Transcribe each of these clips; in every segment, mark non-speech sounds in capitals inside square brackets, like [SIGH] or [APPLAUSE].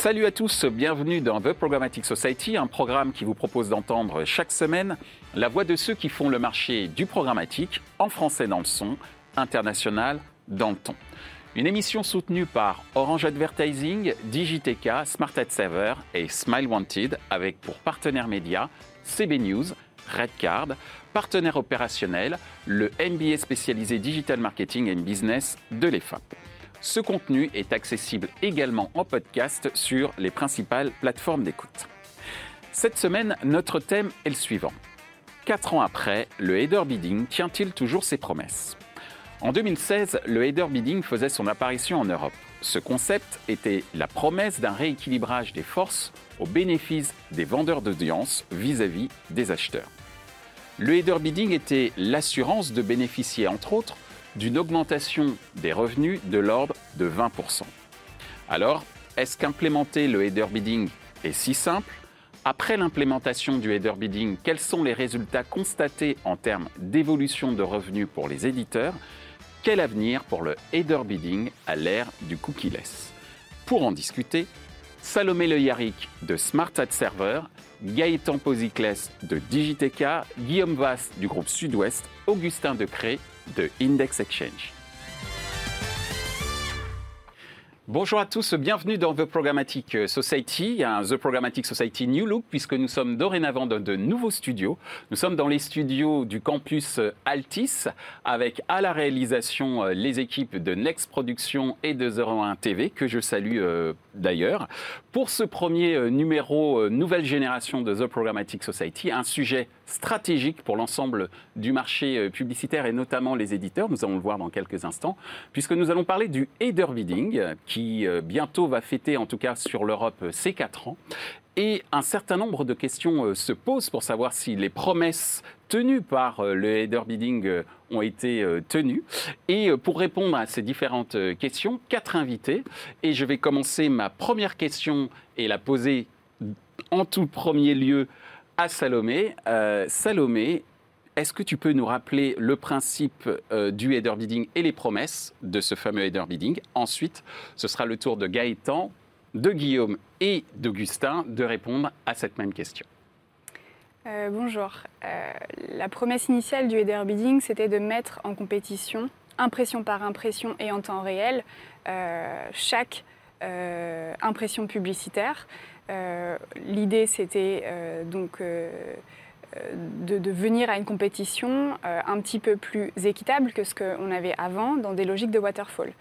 Salut à tous, bienvenue dans The Programmatic Society, un programme qui vous propose d'entendre chaque semaine la voix de ceux qui font le marché du programmatique, en français dans le son, international dans le ton. Une émission soutenue par Orange Advertising, Digiteca, Smart Ad Saver et Smile Wanted, avec pour partenaires médias CB News, Redcard, partenaire opérationnel, le MBA spécialisé Digital Marketing and Business de l'EFAP. Ce contenu est accessible également en podcast sur les principales plateformes d'écoute. Cette semaine, notre thème est le suivant. Quatre ans après, le header bidding tient-il toujours ses promesses? En 2016, le header bidding faisait son apparition en Europe. Ce concept était la promesse d'un rééquilibrage des forces au bénéfice des vendeurs d'audience vis-à-vis des acheteurs. Le header bidding était l'assurance de bénéficier, entre autres, d'une augmentation des revenus de l'ordre de 20%. Alors, est-ce qu'implémenter le header bidding est si simple? Après l'implémentation du header bidding, quels sont les résultats constatés en termes d'évolution de revenus pour les éditeurs? Quel avenir pour le header bidding à l'ère du cookie-less? Pour en discuter, Salomé Le Yarrick de Smart Ad Server, Gaëtan Posicles de Digiteca, Guillaume Vasse du groupe Sud-Ouest, Augustin Decré de Index Exchange. Bonjour à tous, bienvenue dans The Programmatic Society, un The Programmatic Society New Look, puisque nous sommes dorénavant dans de nouveaux studios. Nous sommes dans les studios du campus Altis, avec à la réalisation euh, les équipes de Next Production et de 01 TV, que je salue euh, d'ailleurs. Pour ce premier euh, numéro nouvelle génération de The Programmatic Society, un sujet stratégique pour l'ensemble du marché publicitaire et notamment les éditeurs. Nous allons le voir dans quelques instants, puisque nous allons parler du header bidding, qui euh, bientôt va fêter, en tout cas sur l'Europe, euh, ses 4 ans. Et un certain nombre de questions euh, se posent pour savoir si les promesses tenues par le header bidding ont été tenues. Et pour répondre à ces différentes questions, quatre invités. Et je vais commencer ma première question et la poser en tout premier lieu à Salomé. Salomé, est-ce que tu peux nous rappeler le principe euh, du header bidding et les promesses de ce fameux header bidding? Ensuite, ce sera le tour de Gaëtan, de Guillaume et d'Augustin de répondre à cette même question. Euh, bonjour. Euh, la promesse initiale du header bidding, c'était de mettre en compétition, impression par impression et en temps réel, chaque impression publicitaire. L'idée, c'était donc de, venir à une compétition euh, un petit peu plus équitable que ce qu'on avait avant dans des logiques de waterfall.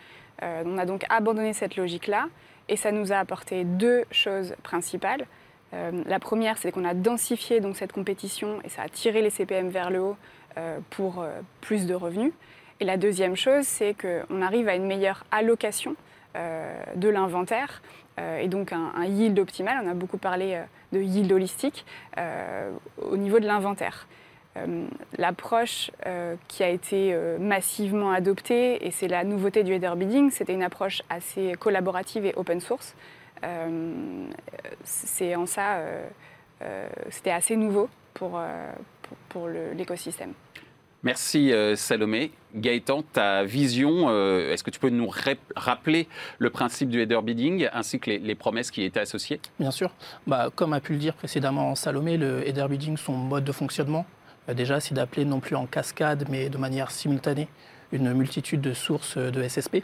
Euh, on a donc abandonné cette logique-là et ça nous a apporté deux choses principales. Euh, la première, c'est qu'on a densifié donc, cette compétition et ça a tiré les CPM vers le haut pour plus de revenus. Et la deuxième chose, c'est qu'on arrive à une meilleure allocation de l'inventaire et donc un, yield optimal. On a beaucoup parlé de yield holistique euh, au niveau de l'inventaire. Euh, l'approche euh, qui a été massivement adoptée, et c'est la nouveauté du header bidding, c'était une approche assez collaborative et open source. c'est en ça, c'était assez nouveau pour, pour l'écosystème. Merci euh, Salomé. Gaëtan, ta vision, euh, est-ce que tu peux nous rappeler le principe du header bidding ainsi que les, promesses qui étaient associées? Bien sûr. Bah, comme a pu le dire précédemment Salomé, le header bidding, son mode de fonctionnement, euh, déjà, c'est d'appeler non plus en cascade, mais de manière simultanée, une multitude de sources de SSP.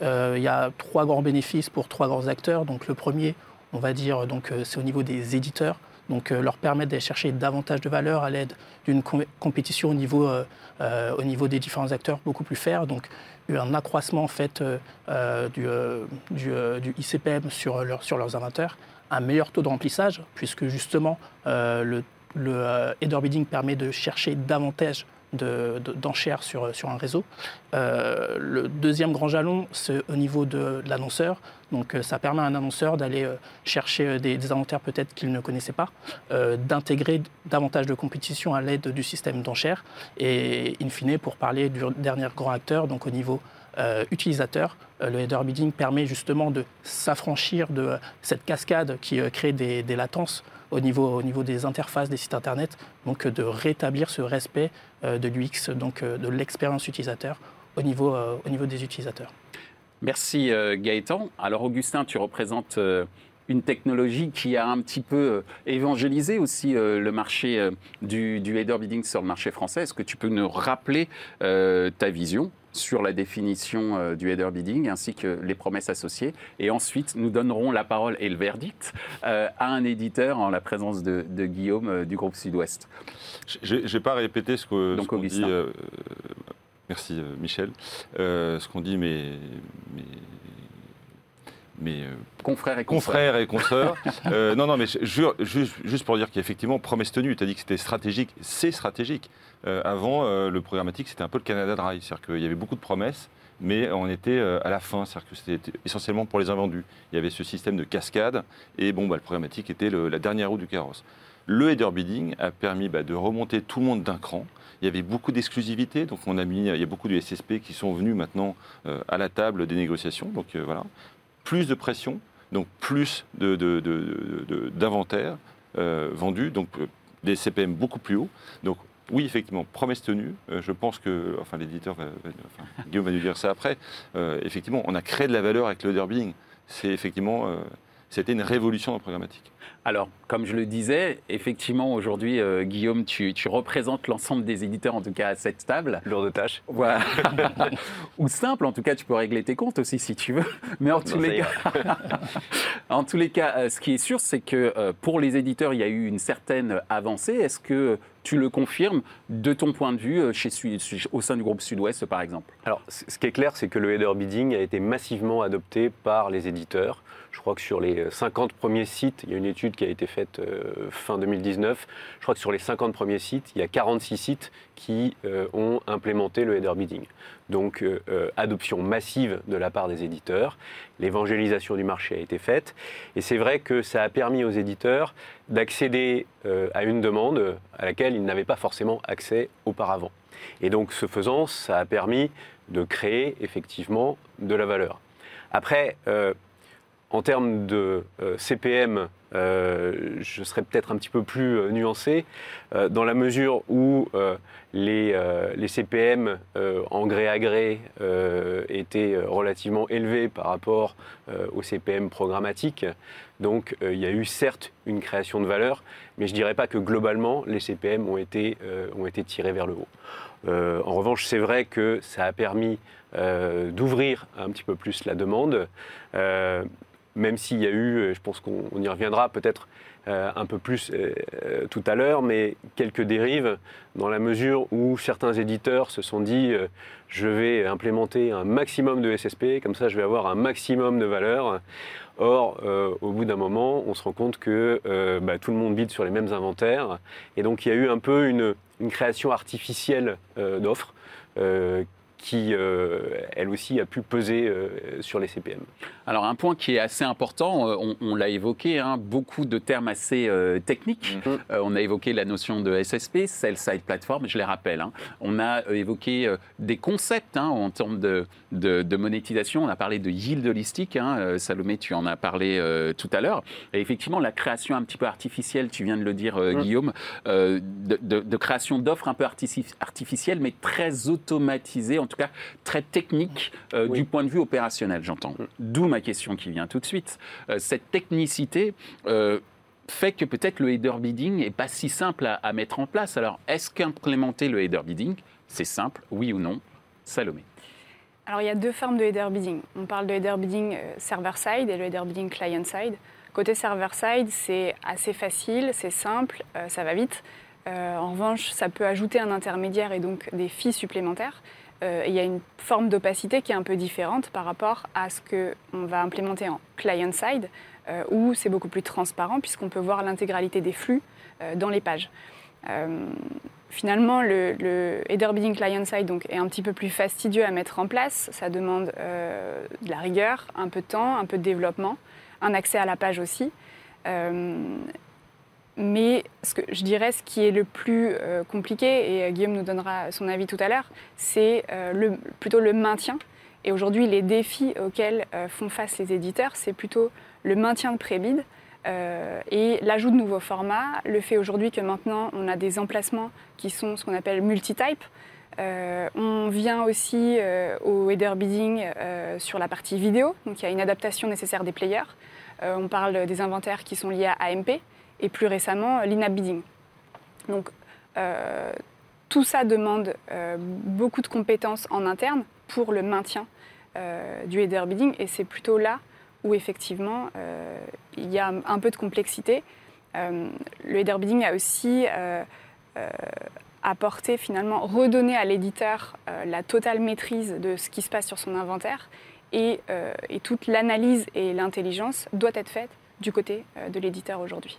Il y a trois grands bénéfices pour trois grands acteurs. Donc le premier, on va dire, donc c'est au niveau des éditeurs donc euh, leur permettre d'aller chercher davantage de valeur à l'aide d'une compétition au niveau, euh, euh, au niveau des différents acteurs beaucoup plus fair. Donc un accroissement en fait du, du, ICPM sur, leurs inventaires, un meilleur taux de remplissage, puisque justement le, le header bidding permet de chercher davantage d'enchères sur, un réseau. Euh, le deuxième grand jalon, c'est au niveau de, l'annonceur. Donc euh, ça permet à un annonceur d'aller euh, chercher des, inventaires peut-être qu'il ne connaissait pas, d'intégrer davantage de compétition à l'aide du système d'enchères et in fine pour parler du dernier grand acteur, donc au niveau utilisateur, le header bidding permet justement de s'affranchir de cette cascade qui crée des, latences au niveau, au niveau des interfaces des sites Internet, donc de rétablir ce respect euh, de l'UX, donc euh, de l'expérience utilisateur au niveau, euh, au niveau des utilisateurs. Merci Gaëtan. Alors Augustin, tu représentes une technologie qui a un petit peu évangélisé aussi le marché du, du header bidding sur le marché français. Est-ce que tu peux nous rappeler ta vision? Sur la définition euh, du header bidding ainsi que les promesses associées. Et ensuite, nous donnerons la parole et le verdict euh, à un éditeur en la présence de, Guillaume euh, du groupe Sud-Ouest. Je n'ai pas répété ce qu'on dit. merci Michel. ce qu'on dit mais mes confrères et confrères et consoeurs. [LAUGHS] non, non, mais juste, pour dire qu'effectivement, promesse tenue, tu as dit que c'était stratégique, c'est stratégique. Euh, avant, euh, le programmatique, c'était un peu le Canada Dry. C'est-à-dire qu'il y avait beaucoup de promesses, mais on était euh, à la fin. C'est-à-dire que c'était essentiellement pour les invendus. Il y avait ce système de cascade, et bon, bah, le programmatique était la dernière roue du carrosse. Le header bidding a permis bah, de remonter tout le monde d'un cran. Il y avait beaucoup d'exclusivité, donc on a mis, il y a beaucoup de SSP qui sont venus maintenant à la table des négociations. Donc voilà, plus de pression, donc plus d'inventaire de, vendus, donc des CPM beaucoup plus hauts. Donc oui, effectivement, promesse tenue. Euh, je pense que, enfin, l'éditeur, va, Guillaume va nous dire ça après. Euh, effectivement, on a créé de la valeur avec le. C'est effectivement, euh, c'était une révolution dans la programmatique. Alors, comme je le disais, effectivement, aujourd'hui, Guillaume, tu, représentes l'ensemble des éditeurs, en tout cas à cette table. Lourde tâche. Voilà. [LAUGHS] Ou simple, en tout cas, tu peux régler tes comptes aussi si tu veux. Mais en tous les cas, [LAUGHS] en tous les cas, ce qui est sûr, c'est que pour les éditeurs, il y a eu une certaine avancée. Est-ce que tu le confirmes de ton point de vue euh, chez, au sein du groupe Sud-Ouest, par exemple? Alors, ce qui est clair, c'est que le header bidding a été massivement adopté par les éditeurs. Je crois que sur les 50 premiers sites, il y a une étude qui a été faite euh, fin 2019, je crois que sur les 50 premiers sites, il y a 46 sites qui euh, ont implémenté le header bidding. Donc adoption massive de la part des éditeurs, l'évangélisation du marché a été faite, et c'est vrai que ça a permis aux éditeurs d'accéder à une demande à laquelle ils n'avaient pas forcément accès auparavant. Et donc, ce faisant, ça a permis de créer effectivement de la valeur. Après, euh, en termes de euh, CPM, euh, je serais peut-être un petit peu plus nuancé, dans la mesure où les, les, CPM en gré à gré étaient relativement élevés par rapport aux CPM programmatiques. Donc il y a eu certes une création de valeur, mais je ne dirais pas que globalement les CPM ont été, ont été tirés vers le haut. Euh, en revanche, c'est vrai que ça a permis euh, d'ouvrir un petit peu plus la demande, euh, même s'il y a eu, je pense qu'on y reviendra peut-être un peu plus tout à l'heure, mais quelques dérives dans la mesure où certains éditeurs se sont dit je vais implémenter un maximum de SSP, comme ça je vais avoir un maximum de valeur. Or, au bout d'un moment, on se rend compte que bah, tout le monde bide sur les mêmes inventaires. Et donc, il y a eu un peu une, création artificielle euh, d'offres euh, qui, euh, elle aussi, a pu peser euh, sur les CPM. Alors, un point qui est assez important, euh, on, l'a évoqué, hein, beaucoup de termes assez techniques. Mhm. on a évoqué la notion de SSP, Sell-Side Platform, je les rappelle. Hein. On a évoqué des concepts hein, en termes de, de, monétisation. On a parlé de yield holistique. Salomé, tu en as parlé tout à l'heure. Et effectivement, la création un petit peu artificielle, tu viens de le dire, mhm. Guillaume, de, de, création d'offres un peu artificielles, mais très automatisées, en tout cas très technique euh, du point de vue opérationnel, j'entends. Mm. D'où ma question qui vient tout de suite. Euh, cette technicité euh, fait que peut-être le header bidding n'est pas si simple à, mettre en place. Alors, est-ce qu'implémenter le header bidding, c'est simple, oui ou non? Salomé. Alors, il y a deux formes de header bidding. On parle de header bidding server-side et le header bidding client-side. Côté server-side, c'est assez facile, c'est simple, ça va vite. en revanche, ça peut ajouter un intermédiaire et donc des fees supplémentaires. Euh, il y a une forme d'opacité qui est un peu différente par rapport à ce qu'on va implémenter en client-side, euh, où c'est beaucoup plus transparent puisqu'on peut voir l'intégralité des flux euh, dans les pages. finalement, le, header bidding client-side est un petit peu plus fastidieux à mettre en place. Ça demande de la rigueur, un peu de temps, un peu de développement, un accès à la page aussi. Mais ce que je dirais, ce qui est le plus euh, compliqué, et euh, Guillaume nous donnera son avis tout à l'heure, c'est euh, plutôt le maintien. Et aujourd'hui, les défis auxquels font face les éditeurs, c'est plutôt le maintien de pré-bid et l'ajout de nouveaux formats. Le fait aujourd'hui que maintenant, on a des emplacements qui sont ce qu'on appelle multi-type. on vient aussi au header bidding sur la partie vidéo, donc il y a une adaptation nécessaire des players. on parle des inventaires qui sont liés à AMP et plus récemment l'in-app bidding. Donc tout ça demande beaucoup de compétences en interne pour le maintien du header bidding et c'est plutôt là où effectivement il y a un peu de complexité. le header bidding a aussi apporté finalement, redonner à l'éditeur euh, la totale maîtrise de ce qui se passe sur son inventaire et, euh, toute l'analyse et l'intelligence doit être faite du côté euh, de l'éditeur aujourd'hui.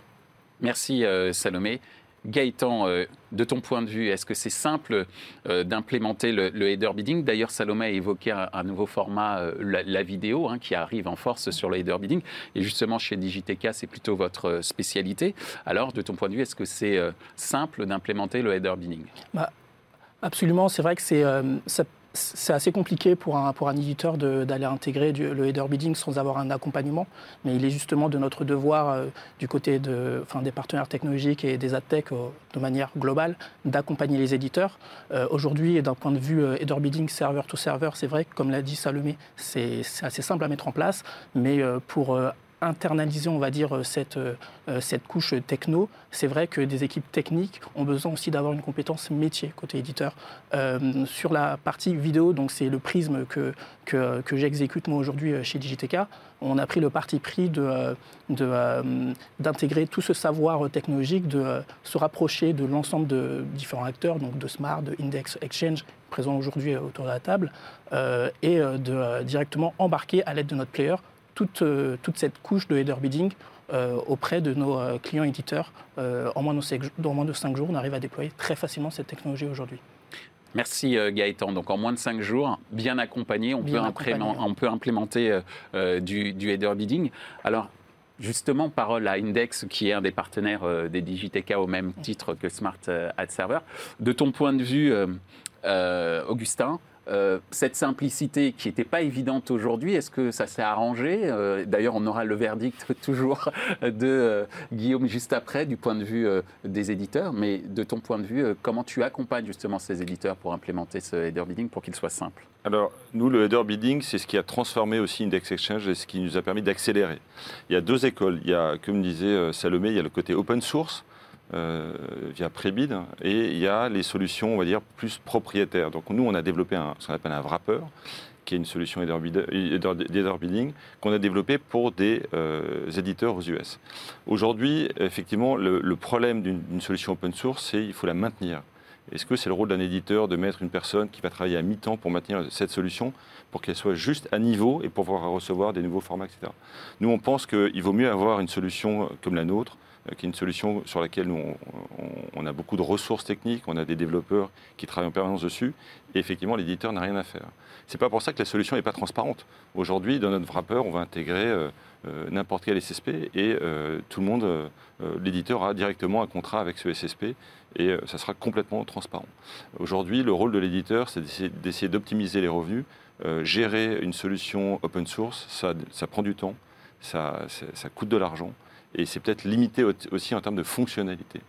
Merci Salomé. Gaëtan, euh, de ton point de vue, est-ce que c'est simple euh, d'implémenter le, header bidding? D'ailleurs, Salomé a évoqué un, nouveau format, euh, la, vidéo, hein, qui arrive en force sur le header bidding. Et justement, chez Digiteka, c'est plutôt votre spécialité. Alors, de ton point de vue, est-ce que c'est simple d'implémenter le header bidding? Bah, Absolument. C'est vrai que c'est c'est assez compliqué pour un, éditeur d'aller intégrer le header bidding sans avoir un accompagnement, mais il est justement de notre devoir euh, du côté de, enfin, des partenaires technologiques et des adtech euh, de manière globale d'accompagner les éditeurs. Euh, aujourd'hui, d'un point de vue header bidding serveur to server, c'est vrai que comme l'a dit Salomé, c'est assez simple à mettre en place, mais pour internaliser, on va dire, euh, cette, euh, cette couche techno, c'est vrai que des équipes techniques ont besoin aussi d'avoir une compétence métier côté éditeur. Euh, sur la partie vidéo, donc c'est le prisme que, que, j'exécute moi aujourd'hui chez Digiteka, on a pris le parti pris d'intégrer de, d'intégrer tout ce savoir technologique, de se rapprocher de l'ensemble de différents acteurs, donc de Smart, de Index Exchange, présents aujourd'hui autour de la table, et de directement embarquer à l'aide de notre player euh, toute, cette couche de header bidding euh, auprès de nos euh, clients éditeurs. en, moins de, moins de 5 jours, on arrive à déployer très facilement cette technologie aujourd'hui. Merci Gaëtan. Donc en moins de 5 jours, bien accompagné, on, peut, on peut, implémenter du, du, header bidding. Alors justement, parole à Index, qui est un des partenaires des Digiteka au même titre que Smart Ad Server. De ton point de vue, Augustin, euh, cette simplicité qui n'était pas évidente aujourd'hui, est-ce que ça s'est arrangé? Euh, D'ailleurs, on aura le verdict [LAUGHS] toujours de euh, Guillaume juste après, du point de vue des éditeurs. Mais de ton point de vue, comment tu accompagnes justement ces éditeurs pour implémenter ce header bidding pour qu'il soit simple? Alors, nous, le header bidding, c'est ce qui a transformé aussi Index Exchange et ce qui nous a permis d'accélérer. Il y a deux écoles. Il y a, comme disait Salomé, il y a le côté open source via Prebid, et il y a les solutions, on va dire, plus propriétaires. Donc nous, on a développé un, ce qu'on appelle un wrapper, qui est une solution d'header bidding qu'on a développé pour des euh, éditeurs aux US. Aujourd'hui, effectivement, le, problème d'une solution open source, c'est qu'il faut la maintenir. Est-ce que c'est le rôle d'un éditeur de mettre une personne qui va travailler à mi-temps pour maintenir cette solution, pour qu'elle soit juste à niveau et pour pouvoir recevoir des nouveaux formats, etc. Nous, on pense qu'il vaut mieux avoir une solution comme la nôtre, euh, qui est une solution sur laquelle nous, on, a beaucoup de ressources techniques, on a des développeurs qui travaillent en permanence dessus, et effectivement, l'éditeur n'a rien à faire. C'est pas pour ça que la solution n'est pas transparente. Aujourd'hui, dans notre wrapper, on va intégrer euh, euh, n'importe quel SSP et tout le monde, l'éditeur a directement un contrat avec ce SSP et ça sera complètement transparent. Aujourd'hui, le rôle de l'éditeur, c'est d'essayer d'optimiser les revenus. gérer une solution open source, ça, prend du temps, ça coûte de l'argent et c'est peut-être limité aussi en termes de fonctionnalité.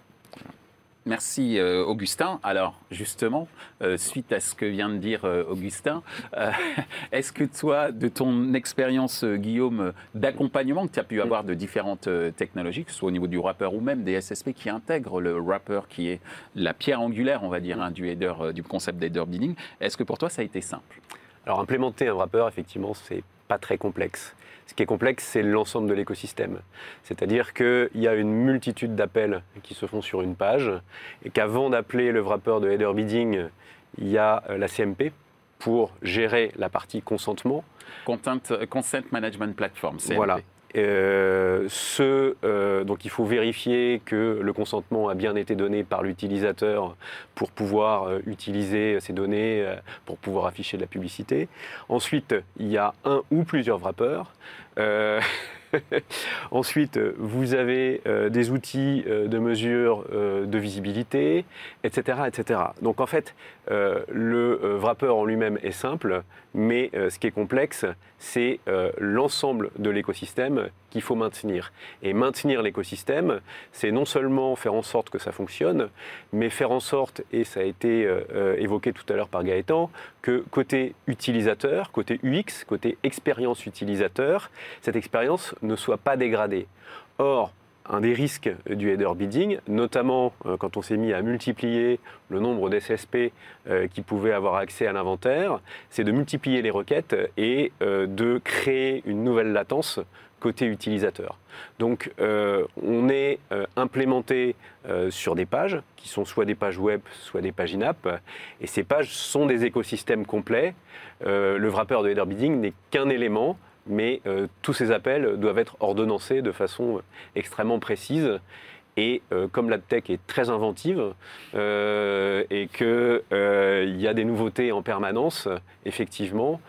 Merci euh, Augustin. Alors justement, euh, suite à ce que vient de dire euh, Augustin, [LAUGHS] est-ce que toi, de ton expérience, Guillaume, d'accompagnement que tu as pu avoir de différentes technologies, que ce soit au niveau du wrapper ou même des SSP qui intègrent le wrapper qui est la pierre angulaire, on va dire, hein, du, header, du concept d'header bidding, est-ce que pour toi ça a été simple? Alors implémenter un wrapper, effectivement, c'est pas très complexe. Ce qui est complexe, c'est l'ensemble de l'écosystème. C'est-à-dire qu'il y a une multitude d'appels qui se font sur une page et qu'avant d'appeler le wrapper de header bidding, il y a euh, la CMP pour gérer la partie consentement. Content, Consent Management Platform, CMP. Voilà. Euh, ce, euh, donc il faut vérifier que le consentement a bien été donné par l'utilisateur pour pouvoir euh, utiliser ces données, pour pouvoir afficher de la publicité. Ensuite, il y a un ou plusieurs wrappers. [LAUGHS] [LAUGHS] Ensuite, vous avez des outils de mesure de visibilité, etc., etc. Donc en fait, le wrapper en lui-même est simple, mais ce qui est complexe, c'est l'ensemble de l'écosystème qu'il faut maintenir. Et maintenir l'écosystème, c'est non seulement faire en sorte que ça fonctionne, mais faire en sorte, et ça a été euh, euh, évoqué tout à l'heure par Gaëtan, que côté utilisateur, côté UX, côté expérience utilisateur, cette expérience ne soit pas dégradé. Or, un des risques du header bidding, notamment euh, quand on s'est mis à multiplier le nombre d'SSP euh, qui pouvaient avoir accès à l'inventaire, c'est de multiplier les requêtes et euh, de créer une nouvelle latence côté utilisateur. Donc on est implémenté sur des pages qui sont soit des pages web, soit des pages in-app, et ces pages sont des écosystèmes complets. le wrapper de header bidding n'est qu'un élément mais euh, tous ces appels doivent être ordonnancés de façon extrêmement précise. Et euh, comme la tech est très inventive euh, et qu'il y a des nouveautés en permanence, effectivement,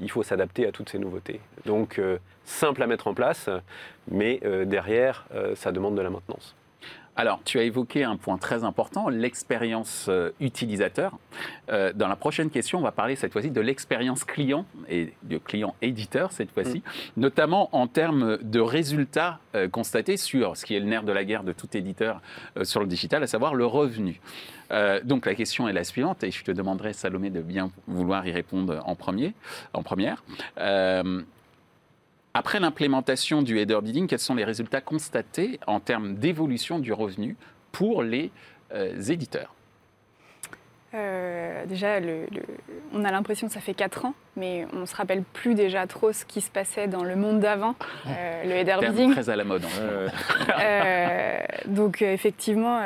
il faut s'adapter à toutes ces nouveautés. Donc, simple à mettre en place, mais derrière, ça demande de la maintenance. Alors, tu as évoqué un point très important, l'expérience euh, utilisateur. Euh, dans la prochaine question, on va parler cette fois-ci de l'expérience client et de client éditeur cette fois-ci, mm. notamment en termes de résultats euh, constatés sur ce qui est le nerf de la guerre de tout éditeur sur le digital, à savoir le revenu. donc la question est la suivante, et je te demanderai, Salomé, de bien vouloir y répondre en premier, en première. Après l'implémentation du header bidding, quels sont les résultats constatés en termes d'évolution du revenu pour les euh, éditeurs? Euh, déjà, on a l'impression que ça fait 4 ans, mais on ne se rappelle plus déjà trop ce qui se passait dans le monde d'avant, euh, le header bidding. très à la mode. donc effectivement,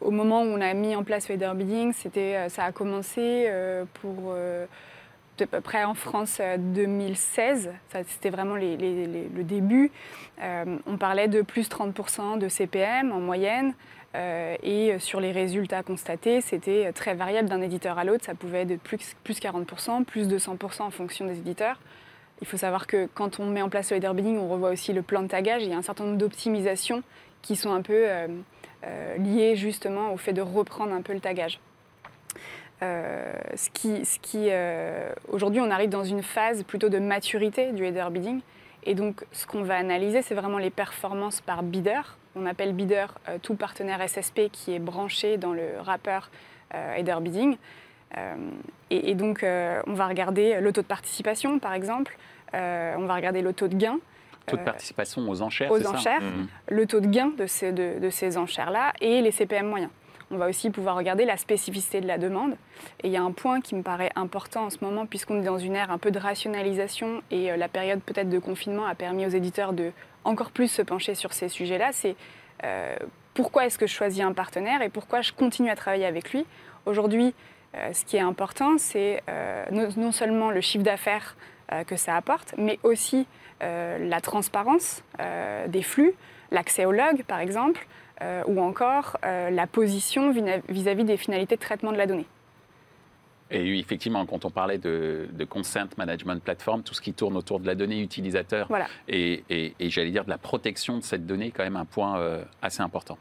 au moment où on a mis en place le header bidding, ça a commencé pour à peu près en France 2016. Euh, c'était vraiment le début. Euh, on parlait de plus 30% de CPM en moyenne. Euh, et sur les résultats constatés, c'était très variable d'un éditeur à l'autre. Ça pouvait être de plus, plus 40%, plus de 100% en fonction des éditeurs. Il faut savoir que quand on met en place le header bidding, on revoit aussi le plan de tagage. Il y a un certain nombre d'optimisations qui sont un peu liées justement au fait de reprendre un peu le tagage. Euh, ce qui, ce qui euh, aujourd'hui, on arrive dans une phase plutôt de maturité du header bidding. Et donc, ce qu'on va analyser, c'est vraiment les performances par bidder. On appelle bidder euh, tout partenaire SSP qui est branché dans le wrapper header bidding. Et, donc, on va regarder le taux de participation, par exemple. on va regarder le taux de gain. Taux de participation aux enchères, Aux enchères, mmh. le taux de gain de ces, de ces enchères-là et les CPM moyens. On va aussi pouvoir regarder la spécificité de la demande. Et il y a un point qui me paraît important en ce moment, puisqu'on est dans une ère un peu de rationalisation et euh, la période peut-être de confinement a permis aux éditeurs de encore plus se pencher sur ces sujets-là. C'est euh, pourquoi est-ce que je choisis un partenaire et pourquoi je continue à travailler avec lui? Aujourd'hui, euh, ce qui est important, c'est non seulement le chiffre d'affaires que ça apporte, mais aussi la transparence des flux, l'accès au log, par exemple, euh, ou encore euh, la position vis-à-vis des finalités de traitement de la donnée. Et effectivement, quand on parlait de, consent management platform, tout ce qui tourne autour de la donnée utilisateur et, j'allais dire de la protection de cette donnée, est quand même un point euh, assez important.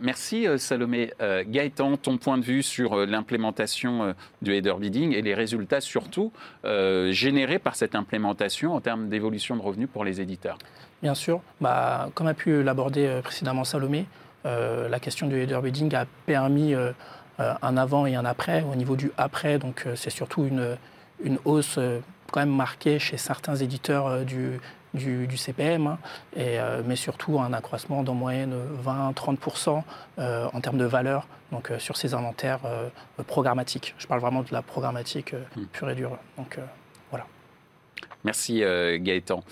Merci Salomé. Gaëtan, ton point de vue sur l'implémentation du header bidding et les résultats surtout générés par cette implémentation en termes d'évolution de revenus pour les éditeurs? Bien sûr. Bah, comme a pu l'aborder euh, précédemment Salomé, euh, la question du header bidding a permis euh, un avant et un après. Au niveau du après, donc c'est surtout une hausse quand même marquée chez certains éditeurs du, du, CPM, hein, et, mais surtout un accroissement d'en moyenne 20-30% en termes de valeur donc, sur ces inventaires programmatiques. Je parle vraiment de la programmatique hmm. pure et dure. Donc, voilà. Merci Gaëtan.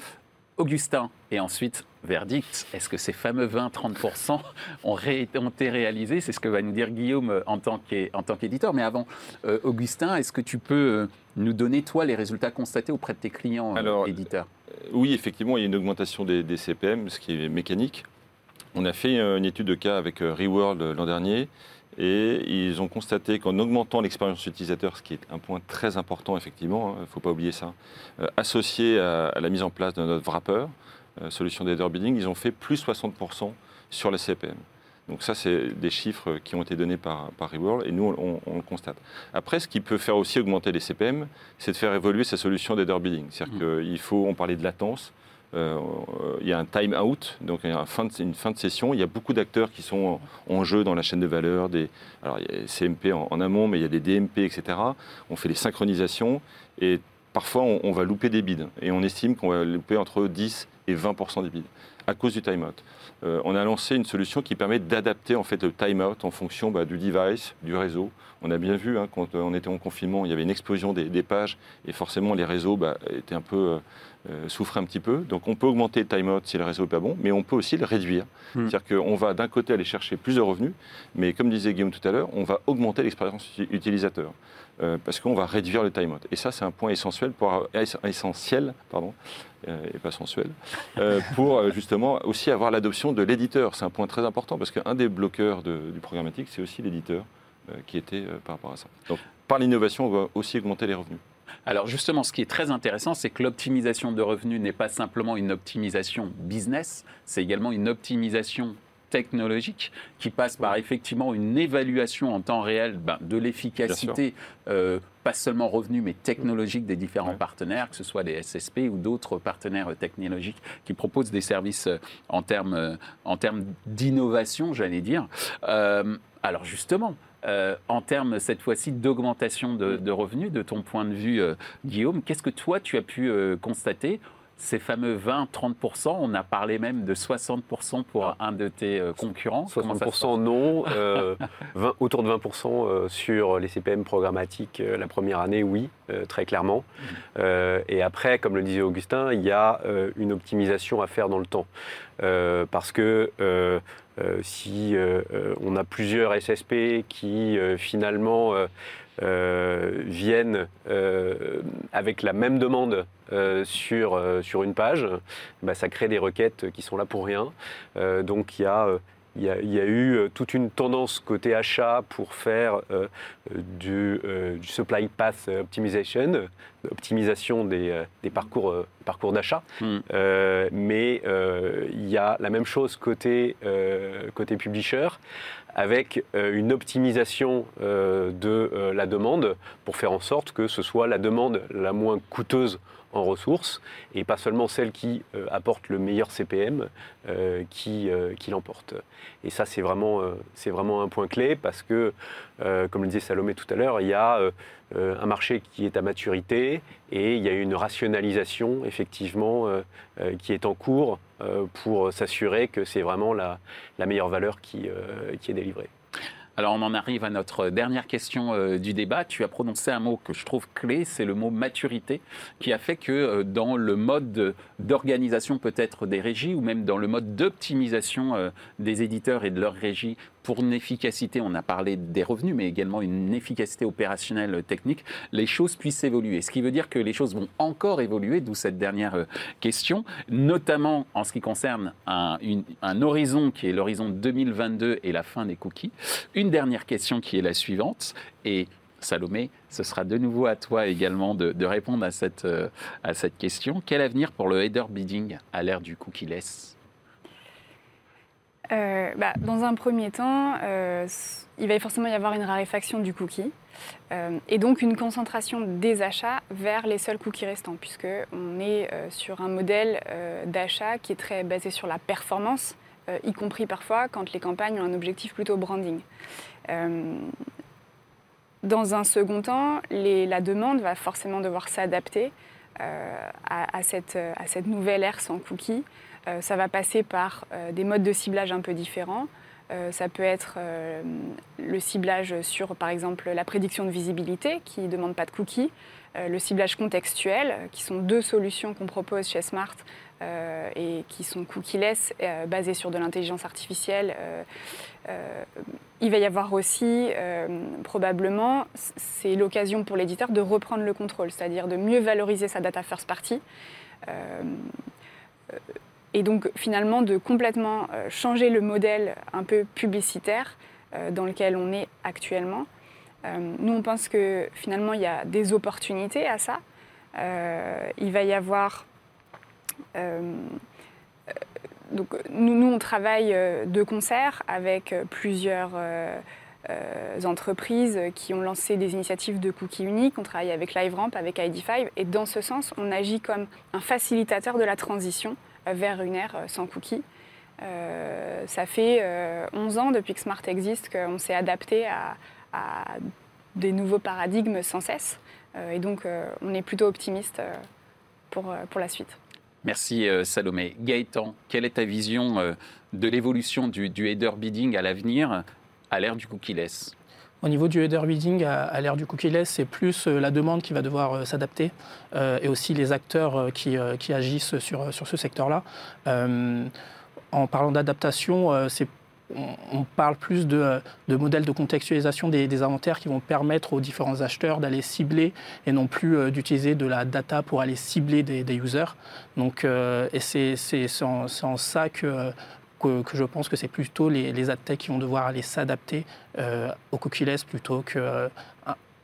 Augustin, et ensuite, verdict, est-ce que ces fameux 20-30% [LAUGHS] ont, été réalisés? C'est ce que va nous dire Guillaume euh, en tant qu'éditeur. Mais avant, euh, Augustin, est-ce que tu peux euh, nous donner, toi, les résultats constatés auprès de tes clients éditeurs? Oui, effectivement, il y a une augmentation des, des, CPM, ce qui est mécanique. On a fait une étude de cas avec Reworld l'an dernier. Et ils ont constaté qu'en augmentant l'expérience utilisateur, ce qui est un point très important effectivement, il hein, ne faut pas oublier ça, euh, associé à, la mise en place de notre wrapper, solution d'header bidding, ils ont fait plus 60% sur la CPM. Donc ça, c'est des chiffres qui ont été donnés par, par Reworld et nous, on, le constate. Après, ce qui peut faire aussi augmenter les CPM, c'est de faire évoluer sa solution d'header bidding. C'est-à-dire mmh. qu'il faut, on parlait de latence, euh, il y a un time out, donc il y a une fin de session. Il y a beaucoup d'acteurs qui sont en, jeu dans la chaîne de valeur. Des, alors il y a CMP en, amont, mais il y a des DMP, etc. On fait des synchronisations et parfois on, va louper des bids. Et on estime qu'on va louper entre 10 et 20% d'EBITDA à cause du timeout. Euh, on a lancé une solution qui permet d'adapter en fait le timeout en fonction bah, du device, du réseau. On a bien vu hein, quand on était en confinement, il y avait une explosion des, pages et forcément les réseaux bah, étaient un peu euh, euh, souffraient un petit peu. Donc on peut augmenter le timeout si le réseau n'est pas bon, mais on peut aussi le réduire. Hmm. C'est-à-dire qu'on va d'un côté aller chercher plus de revenus, mais comme disait Guillaume tout à l'heure, on va augmenter l'expérience utilisateur. Parce qu'on va réduire le timeout. Et ça, c'est un point essentiel, pour, essentiel pardon, euh, et pas sensuel, euh, pour euh, justement aussi avoir l'adoption de l'éditeur. C'est un point très important parce qu'un des bloqueurs du programmatique, c'est aussi l'éditeur qui était par rapport à ça. Donc par l'innovation, on va aussi augmenter les revenus. Alors justement, ce qui est très intéressant, c'est que l'optimisation de revenus n'est pas simplement une optimisation business, c'est également une optimisation technologique qui passe par effectivement une évaluation en temps réel ben, de l'efficacité, euh, pas seulement revenu, mais technologique des différents partenaires, que ce soit des SSP ou d'autres partenaires technologiques qui proposent des services euh, en termes, euh, en termes d'innovation, j'allais dire. alors justement, en termes cette fois-ci d'augmentation de, de, revenus, de ton point de vue, Guillaume, qu'est-ce que toi tu as pu constater ces fameux 20-30%, on a parlé même de 60% pour ah. un de tes euh, concurrents. 60% non, euh, autour de 20% euh, sur les CPM programmatiques la première année, oui, très clairement. Mmh. et après, comme le disait Augustin, il y a une optimisation à faire dans le temps. parce que si on a plusieurs SSP qui finalement viennent avec la même demande euh, sur, euh, sur une page, bah, ça crée des requêtes qui sont là pour rien. Euh, donc il y a il y, a, il y, a, eu toute une tendance côté achat pour faire du, du, supply path optimization, optimisation des, des parcours, parcours d'achat. Hmm. mais il y a la même chose côté, côté publisher avec une optimisation de la demande pour faire en sorte que ce soit la demande la moins coûteuse en ressources et pas seulement celle qui euh, apporte le meilleur CPM euh, qui, euh, qui l'emporte. Et ça, c'est vraiment, c'est vraiment un point clé parce que, comme le disait Salomé tout à l'heure, il y a un marché qui est à maturité et il y a une rationalisation effectivement qui est en cours pour s'assurer que c'est vraiment la, meilleure valeur qui est délivrée. Alors on en arrive à notre dernière question euh, du débat. Tu as prononcé un mot que je trouve clé, c'est le mot maturité, qui a fait que euh, dans le mode d'organisation peut-être des régies ou même dans le mode d'optimisation euh, des éditeurs et de leurs régies pour une efficacité, on a parlé des revenus, mais également une efficacité opérationnelle technique, les choses puissent évoluer. Ce qui veut dire que les choses vont encore évoluer, d'où cette dernière question, notamment en ce qui concerne un, un horizon qui est l'horizon 2022 et la fin des cookies. Une dernière question qui est la suivante, et Salomé, ce sera de nouveau à toi également de, répondre à cette, euh, à cette question. Quel avenir pour le header bidding à l'ère du cookie-less? Euh, bah, dans un premier temps, euh, il va forcément y avoir une raréfaction du cookie et donc une concentration des achats vers les seuls cookies restants, puisqu'on est sur un modèle d'achat qui est très basé sur la performance euh, y compris parfois quand les campagnes ont un objectif plutôt branding. Euh, dans un second temps, la demande va forcément devoir s'adapter euh, à, cette, nouvelle ère sans cookies. ça va passer par des modes de ciblage un peu différents. Ça peut être le ciblage sur, par exemple, la prédiction de visibilité qui ne demande pas de cookies, le ciblage contextuel, qui sont deux solutions qu'on propose chez Smart euh, et qui sont cookie-less, euh, basés sur de l'intelligence artificielle. Euh, il va y avoir aussi, probablement, c'est l'occasion pour l'éditeur de reprendre le contrôle, c'est-à-dire de mieux valoriser sa data first party. Et donc, finalement, de complètement changer le modèle un peu publicitaire dans lequel on est actuellement. nous, on pense que finalement, il y a des opportunités à ça. il va y avoir euh, donc, nous, on travaille euh, de concert avec euh, plusieurs entreprises qui ont lancé des initiatives de cookies uniques. On travaille avec LiveRamp, avec ID5, et dans ce sens, on agit comme un facilitateur de la transition vers une ère sans cookies. ça fait 11 ans depuis que Smart existe qu'on s'est adapté à, des nouveaux paradigmes sans cesse. et donc, on est plutôt optimiste pour, pour la suite. Merci Salomé. Gaëtan, quelle est ta vision de l'évolution du, du header bidding à l'avenir à l'ère du cookie-less? Au niveau du header bidding, à, l'ère du cookie-less, c'est plus la demande qui va devoir s'adapter et aussi les acteurs qui, agissent sur, sur ce secteur-là. en parlant d'adaptation, on parle plus de, modèles de contextualisation des, inventaires qui vont permettre aux différents acheteurs d'aller cibler et non plus euh, d'utiliser de la data pour aller cibler des, users. Donc, euh, c'est en, ça que, que, je pense que c'est plutôt les, les adtech qui vont devoir aller s'adapter euh, au cookieless plutôt qu'un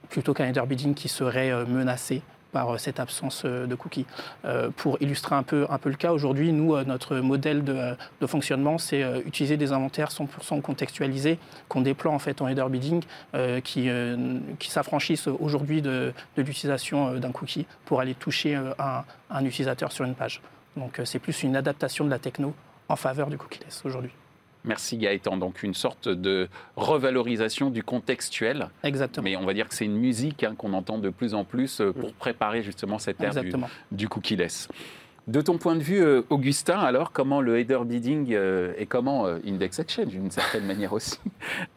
plutôt qu'un header bidding qui serait menacé par euh, cette absence euh, de cookies. Euh, pour illustrer un peu, un peu le cas, aujourd'hui, nous, notre modèle de, fonctionnement, c'est utiliser des inventaires 100% contextualisés qu'on déploie en fait en header bidding, qui, qui s'affranchissent aujourd'hui de, l'utilisation d'un cookie pour aller toucher un, un utilisateur sur une page. Donc c'est plus une adaptation de la techno en faveur du cookieless aujourd'hui. Merci Gaëtan. Donc une sorte de revalorisation du contextuel. Exactement. Mais on va dire que c'est une musique hein, qu'on entend de plus en plus euh, pour préparer justement cette ère du, du, cookie-less. De ton point de vue, euh, Augustin, alors comment le header bidding euh, et comment Index Exchange, d'une certaine [LAUGHS] manière aussi,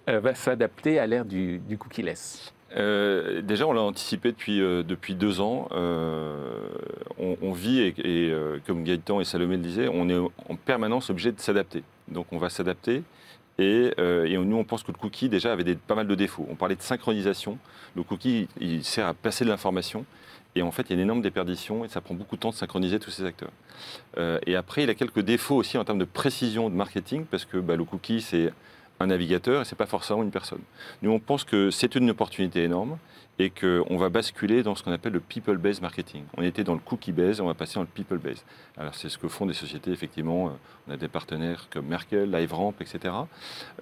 va s'adapter à l'ère du, du cookie-less déjà, on l'a anticipé depuis, depuis deux ans. on, vit, et, comme Gaëtan et Salomé le disaient, on est en permanence obligé de s'adapter. Donc on va s'adapter. Euh, et, nous, on pense que le cookie, déjà, avait pas mal de défauts. On parlait de synchronisation. Le cookie, il sert à passer de l'information. Et en fait, il y a une énorme déperdition et ça prend beaucoup de temps de synchroniser tous ces acteurs. Euh, et après, il a quelques défauts aussi en termes de précision de marketing, parce que bah, le cookie, c'est un navigateur et ce n'est pas forcément une personne. Nous, on pense que c'est une opportunité énorme et qu'on va basculer dans ce qu'on appelle le people-based marketing. On était dans le cookie-based, on va passer dans le people-based. Alors c'est ce que font des sociétés, effectivement, euh, on a des partenaires comme Merkel, LiveRamp, etc.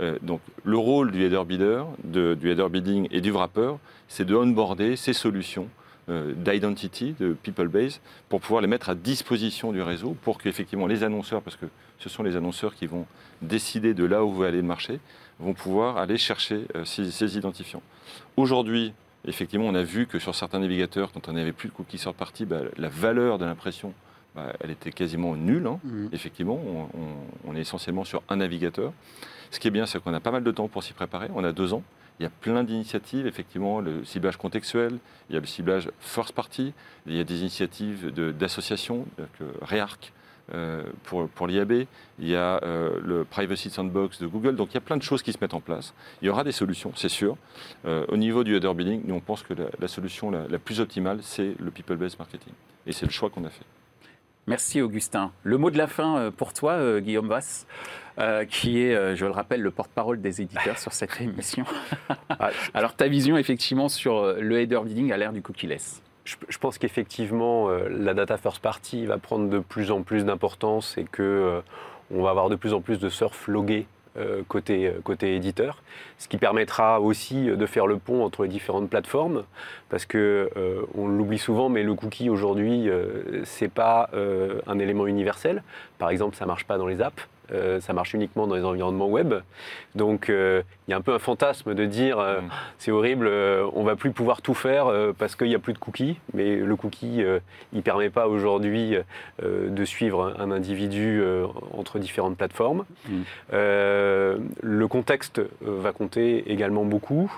Euh, donc le rôle du header bidder, du header bidding et du wrapper, c'est de onboarder ces solutions euh, d'identity, de people-based, pour pouvoir les mettre à disposition du réseau, pour qu'effectivement les annonceurs, parce que ce sont les annonceurs qui vont décider de là où va aller le marché, vont pouvoir aller chercher ces identifiants. Aujourd'hui, effectivement, on a vu que sur certains navigateurs, quand on n'avait plus de cookies sur partie, bah, la valeur de l'impression, bah, elle était quasiment nulle. Hein. Mmh. Effectivement, on, est essentiellement sur un navigateur. Ce qui est bien, c'est qu'on a pas mal de temps pour s'y préparer. On a deux ans. Il y a plein d'initiatives, effectivement, le ciblage contextuel, il y a le ciblage first party, il y a des initiatives d'associations, REARC, euh, pour, pour l'IAB, il y a euh, le Privacy Sandbox de Google, donc il y a plein de choses qui se mettent en place. Il y aura des solutions, c'est sûr. Euh, au niveau du header bidding, nous on pense que la, solution la, plus optimale, c'est le people-based marketing. Et c'est le choix qu'on a fait. Merci Augustin. Le mot de la fin pour toi, Guillaume Vass, qui est, je le rappelle, le porte-parole des éditeurs sur cette [LAUGHS] émission. Ah, Alors ta vision effectivement sur le header bidding à l'ère du cookie-less je, pense qu'effectivement, euh, la data first party va prendre de plus en plus d'importance et que euh, on va avoir de plus en plus de surf logués euh, côté, côté éditeur, ce qui permettra aussi de faire le pont entre les différentes plateformes, parce que on l'oublie souvent, mais le cookie aujourd'hui, c'est pas un élément universel. Par exemple, ça marche pas dans les apps. Euh, ça marche uniquement dans les environnements web. Donc euh, il y a un peu un fantasme de dire euh, mm. c'est horrible, on va plus pouvoir tout faire parce qu'il n'y a plus de cookies. Mais le cookie, il permet pas aujourd'hui de suivre un individu entre différentes plateformes. Mm. le contexte va compter également beaucoup,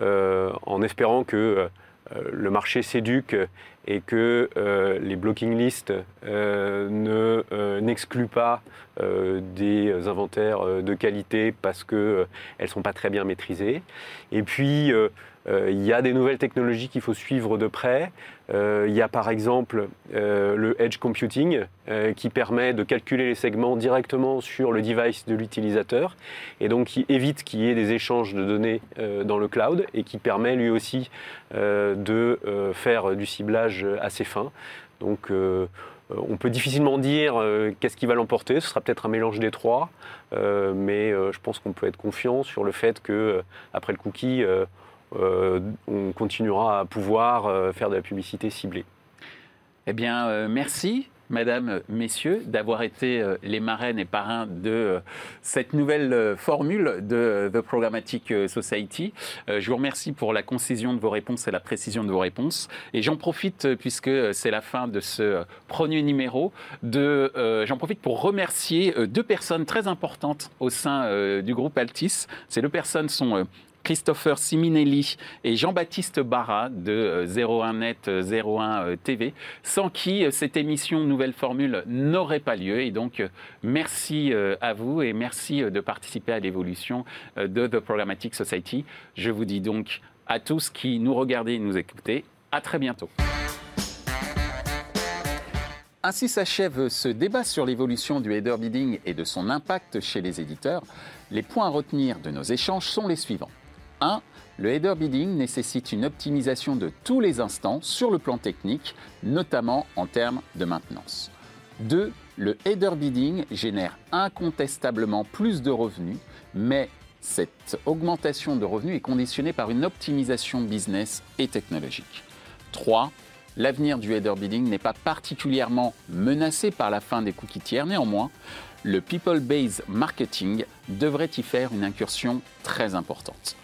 en espérant que le marché s'éduque et que euh, les blocking lists euh, euh, n'excluent pas des inventaires de qualité parce qu'elles ne sont pas très bien maîtrisées. Et puis, il y a des nouvelles technologies qu'il faut suivre de près. Il y a par exemple le edge computing qui permet de calculer les segments directement sur le device de l'utilisateur et donc qui évite qu'il y ait des échanges de données dans le cloud et qui permet lui aussi de faire du ciblage assez fin. Donc on peut difficilement dire qu'est-ce qui va l'emporter, ce sera peut-être un mélange des trois, mais je pense qu'on peut être confiant sur le fait que après le cookie, euh, on continuera à pouvoir euh, faire de la publicité ciblée. Eh bien, euh, merci Mesdames, Messieurs, d'avoir été euh, les marraines et parrains de euh, cette nouvelle euh, formule de The Programmatic Society. Je vous remercie pour la concision de vos réponses et la précision de vos réponses. Et j'en profite, puisque c'est la fin de ce premier numéro, j'en profite pour remercier deux personnes très importantes au sein du groupe Altis. Ces deux personnes sont Christopher Siminelli et Jean-Baptiste Barra de 01net euh, 01 euh, TV, sans qui euh, cette émission Nouvelle Formule n'aurait pas lieu. Et donc, merci à vous et merci de participer à l'évolution de The Programmatic Society. Je vous dis donc à tous qui nous regardez et nous écoutez, à très bientôt. Ainsi s'achève ce débat sur l'évolution du header bidding et de son impact chez les éditeurs. Les points à retenir de nos échanges sont les suivants. 1. Le header bidding nécessite une optimisation de tous les instants sur le plan technique, notamment en termes de maintenance. 2. Le header bidding génère incontestablement plus de revenus, mais cette augmentation de revenus est conditionnée par une optimisation business et technologique. 3. L'avenir du header bidding n'est pas particulièrement menacé par la fin des cookies tiers, néanmoins, le people-based marketing devrait y faire une incursion très importante.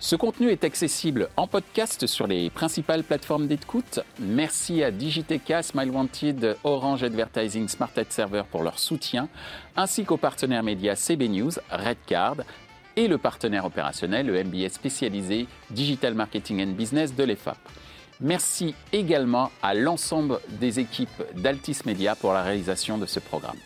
Ce contenu est accessible en podcast sur les principales plateformes d'écoute. Merci à Digiteka, Smile Wanted, Orange Advertising, Smart Ad Server pour leur soutien, ainsi qu'aux partenaires médias CB News, Redcard et le partenaire opérationnel, le MBS spécialisé Digital Marketing and Business de l'EFAP. Merci également à l'ensemble des équipes d'Altis Media pour la réalisation de ce programme.